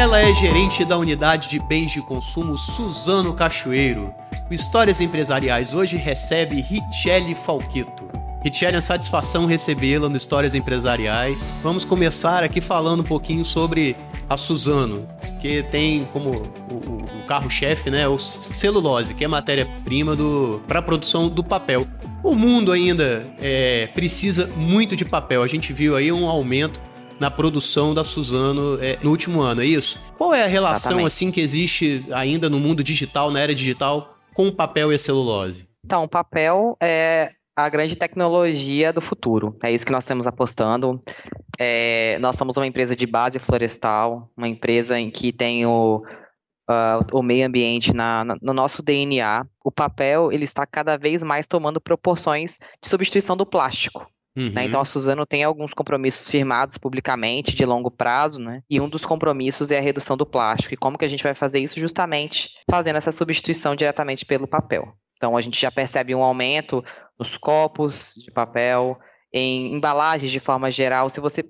Ela é gerente da unidade de bens de consumo Suzano Cachoeiro. O Histórias Empresariais hoje recebe Richelle Falqueto. Richelle, é satisfação recebê-la no Histórias Empresariais. Vamos começar aqui falando um pouquinho sobre a Suzano, que tem como o, o carro-chefe, né, o celulose, que é matéria-prima para a produção do papel. O mundo ainda é, precisa muito de papel. A gente viu aí um aumento na produção da Suzano é, no último ano, é isso? Qual é a relação Exatamente. assim que existe ainda no mundo digital, na era digital, com o papel e a celulose? Então, o papel é a grande tecnologia do futuro. É isso que nós estamos apostando. É, nós somos uma empresa de base florestal, uma empresa em que tem o, uh, o meio ambiente na, na, no nosso DNA. O papel ele está cada vez mais tomando proporções de substituição do plástico. Uhum. Né? Então a Suzano tem alguns compromissos firmados publicamente de longo prazo, né? E um dos compromissos é a redução do plástico. E como que a gente vai fazer isso? Justamente fazendo essa substituição diretamente pelo papel. Então a gente já percebe um aumento nos copos de papel, em embalagens de forma geral. Se você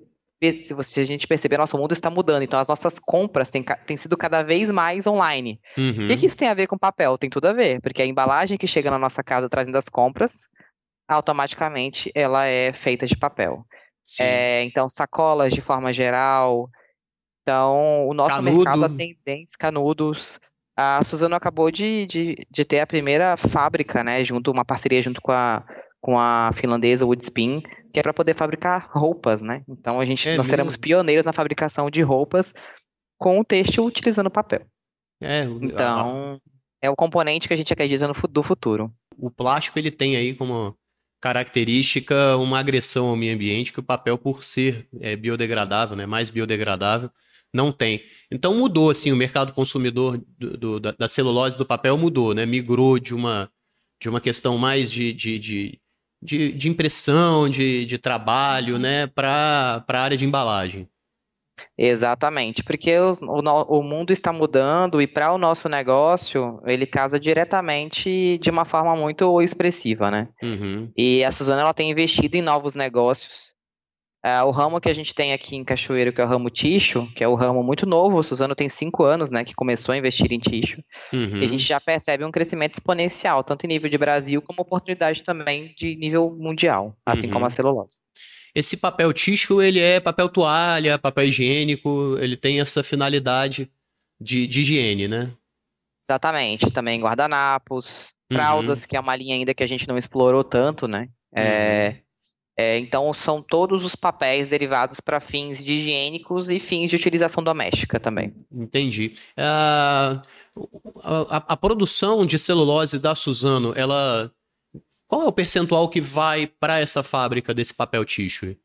se, você, se a gente perceber, nosso mundo está mudando. Então, as nossas compras têm, têm sido cada vez mais online. Uhum. O que, que, isso tem a ver com papel? Tem tudo a ver, porque a embalagem que chega na nossa casa trazendo as compras automaticamente ela é feita de papel. É, então, sacolas de forma geral. Então, o nosso Canudo. mercado tem bens canudos. A Suzano acabou de, de, de, ter a primeira fábrica, né, junto, uma parceria junto com a, com a finlandesa Woodspin, que é para poder fabricar roupas, né? Então a gente, é nós mesmo? seremos pioneiros na fabricação de roupas com o têxtil utilizando papel. É, então, a... é o componente que a gente acredita no do futuro. O plástico ele tem aí como característica uma agressão ao meio ambiente que o papel, por ser é, biodegradável, né, mais biodegradável, não tem. Então mudou assim o mercado consumidor do, do, da, da, celulose do papel mudou, né? Migrou de uma de uma questão mais de, de, de, de, de impressão, de, de trabalho, né, para a área de embalagem. Exatamente, porque o, o, o mundo está mudando e para o nosso negócio ele casa diretamente de uma forma muito expressiva, né? Uhum. E a Suzana ela tem investido em novos negócios. Uh, o ramo que a gente tem aqui em Cachoeiro, que é o ramo Ticho, que é o ramo muito novo, o Suzano tem cinco anos, né, que começou a investir em Ticho, uhum. e a gente já percebe um crescimento exponencial, tanto em nível de Brasil, como oportunidade também de nível mundial, assim uhum. como a celulose. Esse papel tixo, ele é papel toalha, papel higiênico, ele tem essa finalidade de, de higiene, né? Exatamente. Também guardanapos, uhum. fraldas, que é uma linha ainda que a gente não explorou tanto, né? É, uhum. É, então, são todos os papéis derivados para fins de higiênicos e fins de utilização doméstica também. Entendi. Uh, a, a, a, produção de celulose da Suzano, ela qual é o percentual que vai para essa fábrica desse papel tissue?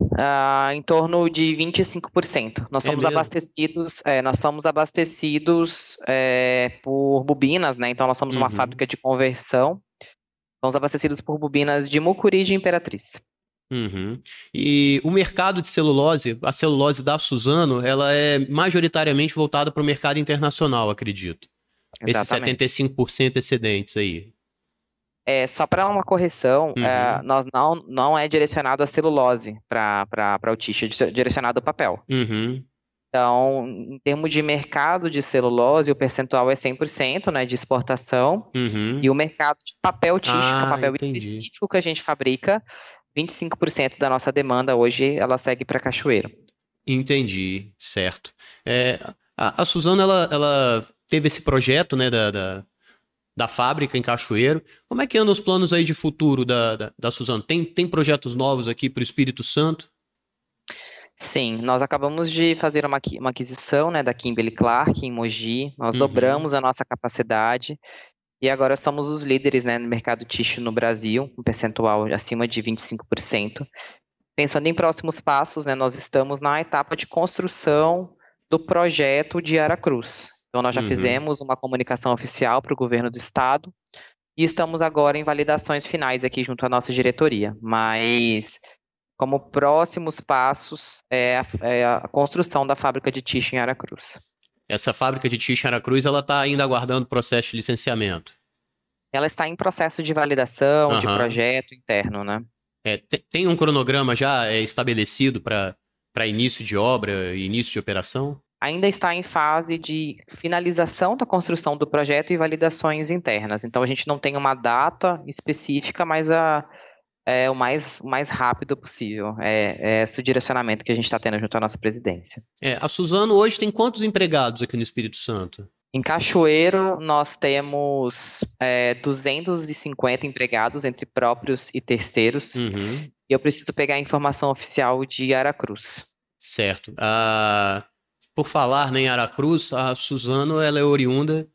Uh, em torno de 25%. Nós é somos mesmo? abastecidos, é, nós somos abastecidos é, por bobinas, né? Então nós somos uhum. uma fábrica de conversão. Somos abastecidos por bobinas de Mucuri e de Imperatriz. Uhum. E o mercado de celulose, a celulose da Suzano, ela é majoritariamente voltada para o mercado internacional, acredito. Exatamente. Esses 75% excedentes aí. É, só para uma correção, é, uhum. é, nós não, não é direcionado a celulose para o tixo, é direcionado ao papel. Uhum. Então, em termos de mercado de celulose, o percentual é 100% né, de exportação. Uhum. E o mercado de papel tixo, ah, que é o papel entendi. específico que a gente fabrica, 25% da nossa demanda hoje, ela segue para Cachoeiro. Entendi, certo. É, a, a Suzana, ela, ela teve esse projeto né, da, da da fábrica em Cachoeiro. Como é que andam os planos aí de futuro da, da, da Suzano? Tem, tem projetos novos aqui para o Espírito Santo? Sim, nós acabamos de fazer uma, uma aquisição né, da Kimberly Clark em Mogi, nós uhum. dobramos a nossa capacidade e agora somos os líderes né, no mercado tixo no Brasil, um percentual acima de 25%. Pensando em próximos passos, né, nós estamos na etapa de construção do projeto de Aracruz. Então, nós já uhum. fizemos uma comunicação oficial para o governo do estado e estamos agora em validações finais aqui junto à nossa diretoria. Mas, como próximos passos, é a, é a construção da fábrica de tixa em Aracruz. Essa fábrica de tixa em Aracruz, ela está ainda aguardando o processo de licenciamento? Ela está em processo de validação, uhum. de projeto interno, né? É, tem um cronograma já é, estabelecido para para início de obra, início de operação? Ainda está em fase de finalização da construção do projeto e validações internas. Então a gente não tem uma data específica, mas a, é o mais, o mais rápido possível. É, é esse o direcionamento que a gente está tendo junto à nossa presidência. É, a Suzano hoje tem quantos empregados aqui no Espírito Santo? Em Cachoeiro, nós temos é, 250 empregados entre próprios e terceiros. Uhum. E eu preciso pegar a informação oficial de Aracruz. Certo. Ah, por falar né, em Aracruz, a Suzano ela é oriunda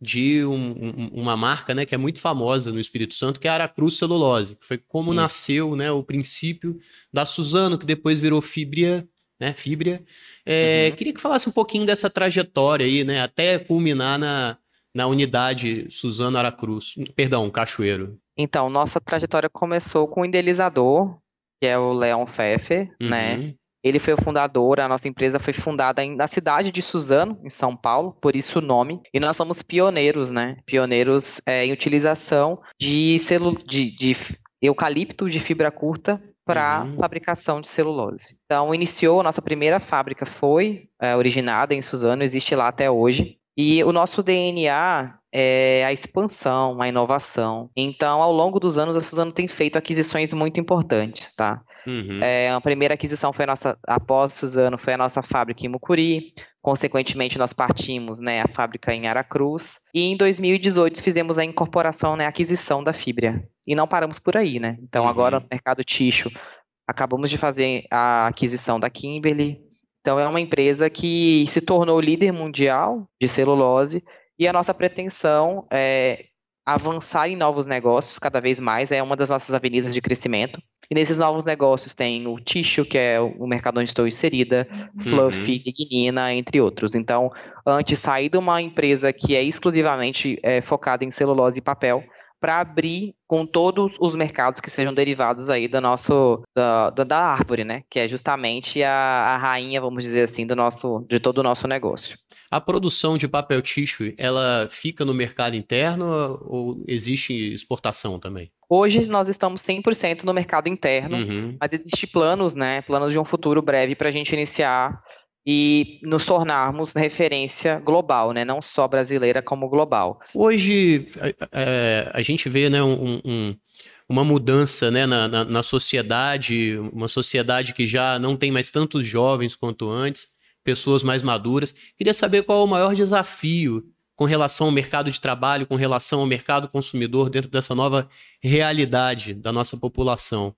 de um, um, uma marca né, que é muito famosa no Espírito Santo, que é a Aracruz Celulose. Que foi como Sim. nasceu né, o princípio da Suzano, que depois virou Fibria né? Fibria. É, uhum. Queria que falasse um pouquinho dessa trajetória aí, né? Até culminar na, na unidade Suzano Aracruz, perdão, Cachoeiro. Então, nossa trajetória começou com o idealizador, que é o Leon Pfeffer, né? uhum. né? Ele foi o fundador, a nossa empresa foi fundada na cidade de Suzano, em São Paulo, por isso o nome. E nós somos pioneiros, né? Pioneiros é, em utilização de, celu de, de eucalipto de fibra curta para uhum. fabricação de celulose. Então, iniciou, a nossa primeira fábrica foi é, originada em Suzano, existe lá até hoje. E o nosso DNA é a expansão, a inovação. Então, ao longo dos anos, a Suzano tem feito aquisições muito importantes, tá? Uhum. É, a primeira aquisição foi a nossa, após Suzano, foi a nossa fábrica em Mucuri. Consequentemente, nós partimos, né, a fábrica em Aracruz. E em 2018 fizemos a incorporação, né, a aquisição da Fibria. E não paramos por aí, né? Então, uhum. agora no mercado Ticho, acabamos de fazer a aquisição da Kimberly, então é uma empresa que se tornou líder mundial de celulose e a nossa pretensão é avançar em novos negócios cada vez mais, é uma das nossas avenidas de crescimento. E nesses novos negócios tem o Tissue, que é o mercado onde estou inserida, Fluffy, uhum. Lignina, entre outros. Então, antes sair de uma empresa que é exclusivamente é, focada em celulose e papel, para abrir com todos os mercados que sejam derivados aí do nosso da, da árvore, né? Que é justamente a, a rainha, vamos dizer assim, do nosso de todo o nosso negócio. A produção de papel tissue, ela fica no mercado interno ou existe exportação também? Hoje nós estamos 100% no mercado interno, uhum. mas existem planos, né, planos de um futuro breve para a gente iniciar e nos tornarmos referência global, né? não só brasileira como global. Hoje é, a gente vê né, um, um, uma mudança né, na, na, na, sociedade, uma sociedade que já não tem mais tantos jovens quanto antes, pessoas mais maduras. Queria saber qual é o maior desafio com relação ao mercado de trabalho, com relação ao mercado consumidor dentro dessa nova realidade da nossa população.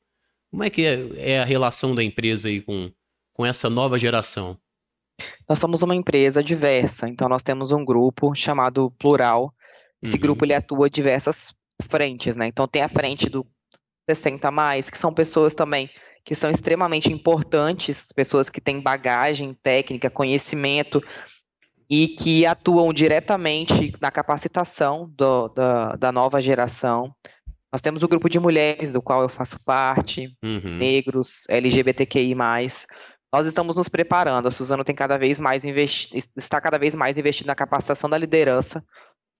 Como é que é, é a relação da empresa aí com, com essa nova geração? Nós somos uma empresa diversa, então nós temos um grupo chamado Plural. Esse uhum. grupo ele atua diversas frentes, né? Então tem a frente do 60 mais, que são pessoas também que são extremamente importantes, pessoas que têm bagagem técnica, conhecimento e que atuam diretamente na capacitação do, da, da nova geração. Nós temos o grupo de mulheres, do qual eu faço parte, uhum. negros, LGBTQI+. Nós estamos nos preparando. A Suzano tem cada vez mais investi está cada vez mais investindo na capacitação da liderança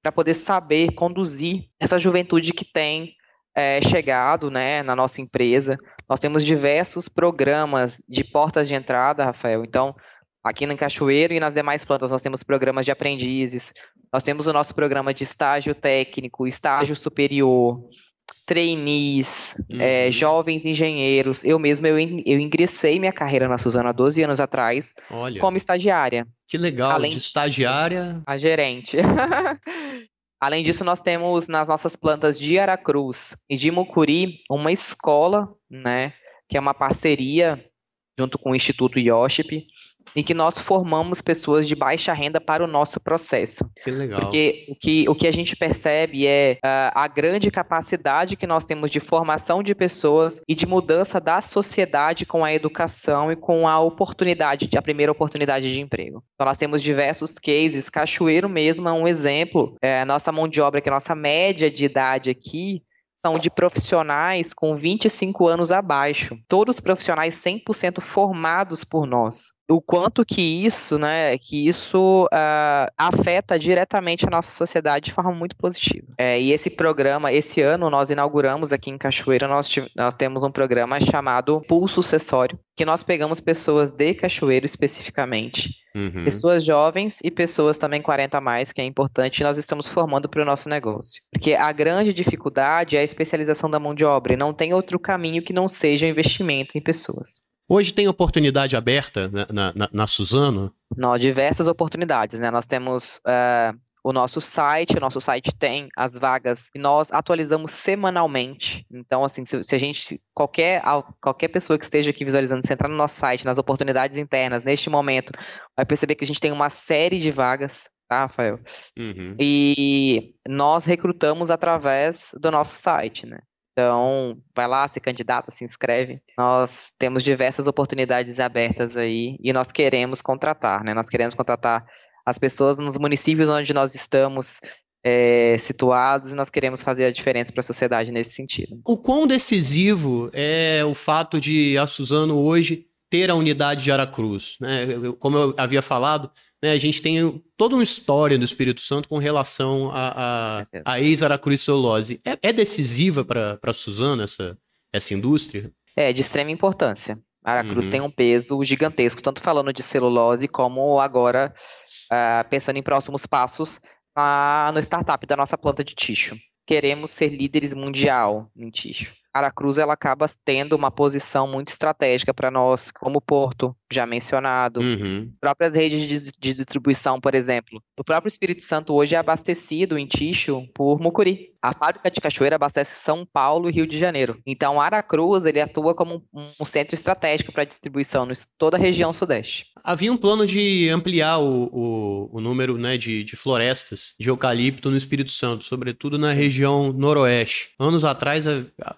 para poder saber conduzir essa juventude que tem é, chegado né, na nossa empresa. Nós temos diversos programas de portas de entrada, Rafael. Então, aqui no Cachoeiro e nas demais plantas, nós temos programas de aprendizes, nós temos o nosso programa de estágio técnico, estágio superior, trainees, uhum. é, jovens engenheiros. Eu mesmo eu, eu ingressei minha carreira na Suzana há 12 anos atrás Olha, como estagiária. Que legal, Além de estagiária. A gerente. Além disso, nós temos nas nossas plantas de Aracruz e de Mucuri uma escola, né, que é uma parceria junto com o Instituto Yoship, em que nós formamos pessoas de baixa renda para o nosso processo. Que legal. Porque o que, o que a gente percebe é uh, a grande capacidade que nós temos de formação de pessoas e de mudança da sociedade com a educação e com a oportunidade, a primeira oportunidade de emprego. Então nós temos diversos cases, Cachoeiro mesmo é um exemplo. É, nossa mão de obra, que é a nossa média de idade aqui, são de profissionais com 25 anos abaixo. Todos profissionais 100% formados por nós. O quanto que isso, né, que isso uh, afeta diretamente a nossa sociedade de forma muito positiva. É, e esse programa, esse ano nós inauguramos aqui em Cachoeira, nós, nós temos um programa chamado Pulso Sucessório, que nós pegamos pessoas de Cachoeiro especificamente, uhum. pessoas jovens e pessoas também 40 a mais, que é importante, e nós estamos formando para o nosso negócio. Porque a grande dificuldade é a especialização da mão de obra, e não tem outro caminho que não seja investimento em pessoas. Hoje tem oportunidade aberta na, na, na Suzano? Não, diversas oportunidades, né? Nós temos uh, o nosso site, o nosso site tem as vagas e nós atualizamos semanalmente. Então, assim, se, se, a gente, qualquer, qualquer pessoa que esteja aqui visualizando, se entrar no nosso site, nas oportunidades internas, neste momento, vai perceber que a gente tem uma série de vagas, tá, Rafael? Uhum. E nós recrutamos através do nosso site, né? Então, vai lá, se candidata, se inscreve. Nós temos diversas oportunidades abertas aí e nós queremos contratar, né? Nós queremos contratar as pessoas nos municípios onde nós estamos é, situados e nós queremos fazer a diferença para a sociedade nesse sentido. O quão decisivo é o fato de a Suzano hoje ter a unidade de Aracruz? Né? Como eu havia falado, né, a gente tem toda uma história do Espírito Santo com relação a, a, a ex-Aracruz Celulose. É, é decisiva para a Suzano essa, essa indústria? É, de extrema importância. Aracruz uhum. tem um peso gigantesco, tanto falando de celulose, como agora uh, pensando em próximos passos uh, no startup da nossa planta de tixo. Queremos ser líderes mundial em tixo. Aracruz ela acaba tendo uma posição muito estratégica para nós, como Porto, já mencionado, uhum. próprias redes de, de, distribuição, por exemplo. O próprio Espírito Santo hoje é abastecido em Ticho por Mucuri. A fábrica de Cachoeira abastece São Paulo e Rio de Janeiro. Então, Aracruz ele atua como um, um centro estratégico para distribuição em toda a região sudeste. Havia um plano de ampliar o, o, o número né, de, de, florestas de eucalipto no Espírito Santo, sobretudo na região noroeste. Anos atrás,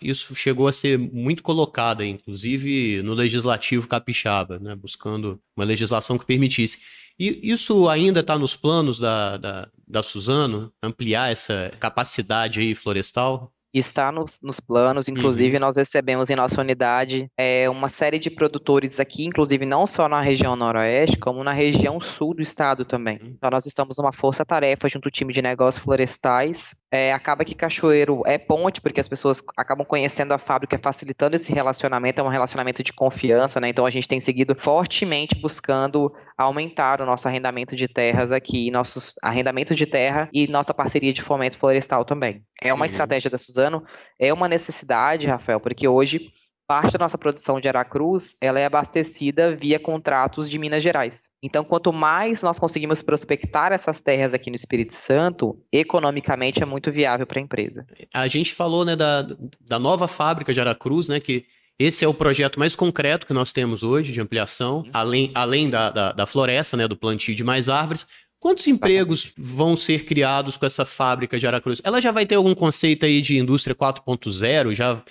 isso chegou a ser muito colocado, inclusive no legislativo capixaba, né, buscando uma legislação que permitisse. E isso ainda está nos planos da, da, da Suzano, ampliar essa capacidade aí florestal? está nos, nos planos, inclusive uhum. nós recebemos em nossa unidade é, uma série de produtores aqui, inclusive não só na região noroeste, como na região sul do estado também. Uhum. Então nós estamos numa força-tarefa junto ao time de negócios florestais. É, acaba que Cachoeiro é ponte, porque as pessoas acabam conhecendo a fábrica, facilitando esse relacionamento, é um relacionamento de confiança, né? Então a gente tem seguido fortemente buscando aumentar o nosso arrendamento de terras aqui, nossos arrendamento de terra e nossa parceria de fomento florestal também. É uma uhum. estratégia da Suzano, é uma necessidade, Rafael, porque hoje parte da nossa produção de Aracruz ela é abastecida via contratos de Minas Gerais. Então, quanto mais nós conseguimos prospectar essas terras aqui no Espírito Santo, economicamente é muito viável para a empresa. A gente falou né, da, da nova fábrica de Aracruz, né, que esse é o projeto mais concreto que nós temos hoje de ampliação, uhum. além, além da, da, da floresta, né, do plantio de mais árvores. Quantos empregos vão ser criados com essa fábrica de Aracruz? Ela já vai ter algum conceito aí de indústria 4.0? Já,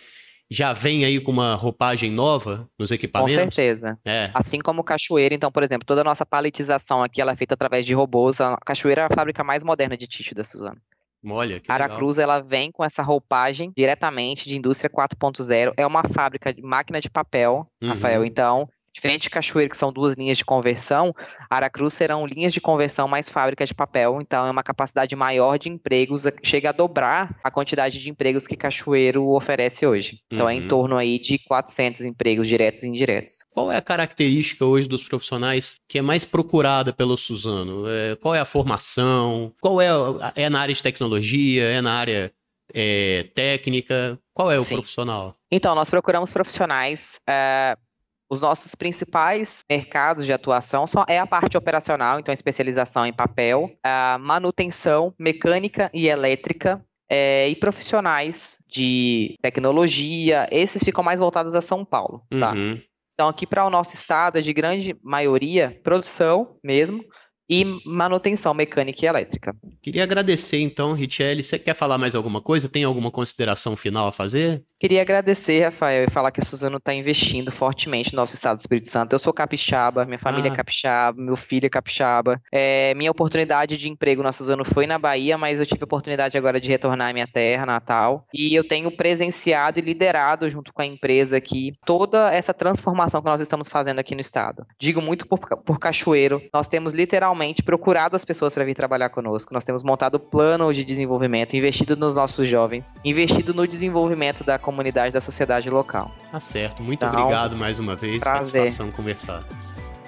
já vem aí com uma roupagem nova nos equipamentos? Com certeza. É. Assim como Cachoeira, então, por exemplo, toda a nossa paletização aqui ela é feita através de robôs. A Cachoeira é a fábrica mais moderna de tixo da Suzano. Olha, que Aracruz legal. ela vem com essa roupagem diretamente de indústria 4.0. É uma fábrica de máquina de papel, uhum. Rafael. Então, Diferente de Cachoeiro, que são duas linhas de conversão, Aracruz serão linhas de conversão mais fábrica de papel, então é uma capacidade maior de empregos, chega a dobrar a quantidade de empregos que Cachoeiro oferece hoje. Então uhum. é em uhum. torno aí de 400 empregos diretos e indiretos. Qual é a característica hoje dos profissionais que é mais procurada pelo Suzano? É, qual é a formação? Qual é, é na área de tecnologia? É na área é, técnica? Qual é o Sim. profissional? Então, nós procuramos profissionais uh, os nossos principais mercados de atuação são, é a parte operacional, então a especialização em papel, a manutenção mecânica e elétrica, é, e profissionais de tecnologia, esses ficam mais voltados a São Paulo, tá? Uhum. Então, aqui para o nosso estado, é de grande maioria, produção mesmo, e manutenção mecânica e elétrica. Queria agradecer então, Richelle. Você quer falar mais alguma coisa? Tem alguma consideração final a fazer? Queria agradecer, Rafael, e falar que a Suzano está investindo fortemente no nosso estado do Espírito Santo. Eu sou capixaba, minha família é ah. é capixaba, meu filho é capixaba. É, minha oportunidade de emprego na Suzano foi na Bahia, mas eu tive a oportunidade agora de retornar à minha terra natal. E eu tenho presenciado e liderado junto com a empresa aqui toda essa transformação que nós estamos fazendo aqui no estado. Digo muito por, por Cachoeiro, nós temos literalmente procurado as pessoas para vir trabalhar conosco. Nós temos montado plano de desenvolvimento, investido nos nossos jovens, investido no desenvolvimento da comunidade, da sociedade local. Tá certo. Muito então, obrigado mais uma vez. Prazer. Satisfação conversar.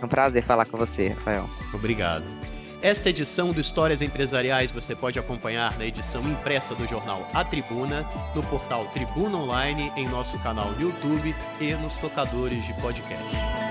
É um prazer falar com você, Rafael. Obrigado. Esta edição do Histórias Empresariais você pode acompanhar na edição impressa do jornal A Tribuna, no portal Tribuna Online, em nosso canal no YouTube e nos tocadores de podcast.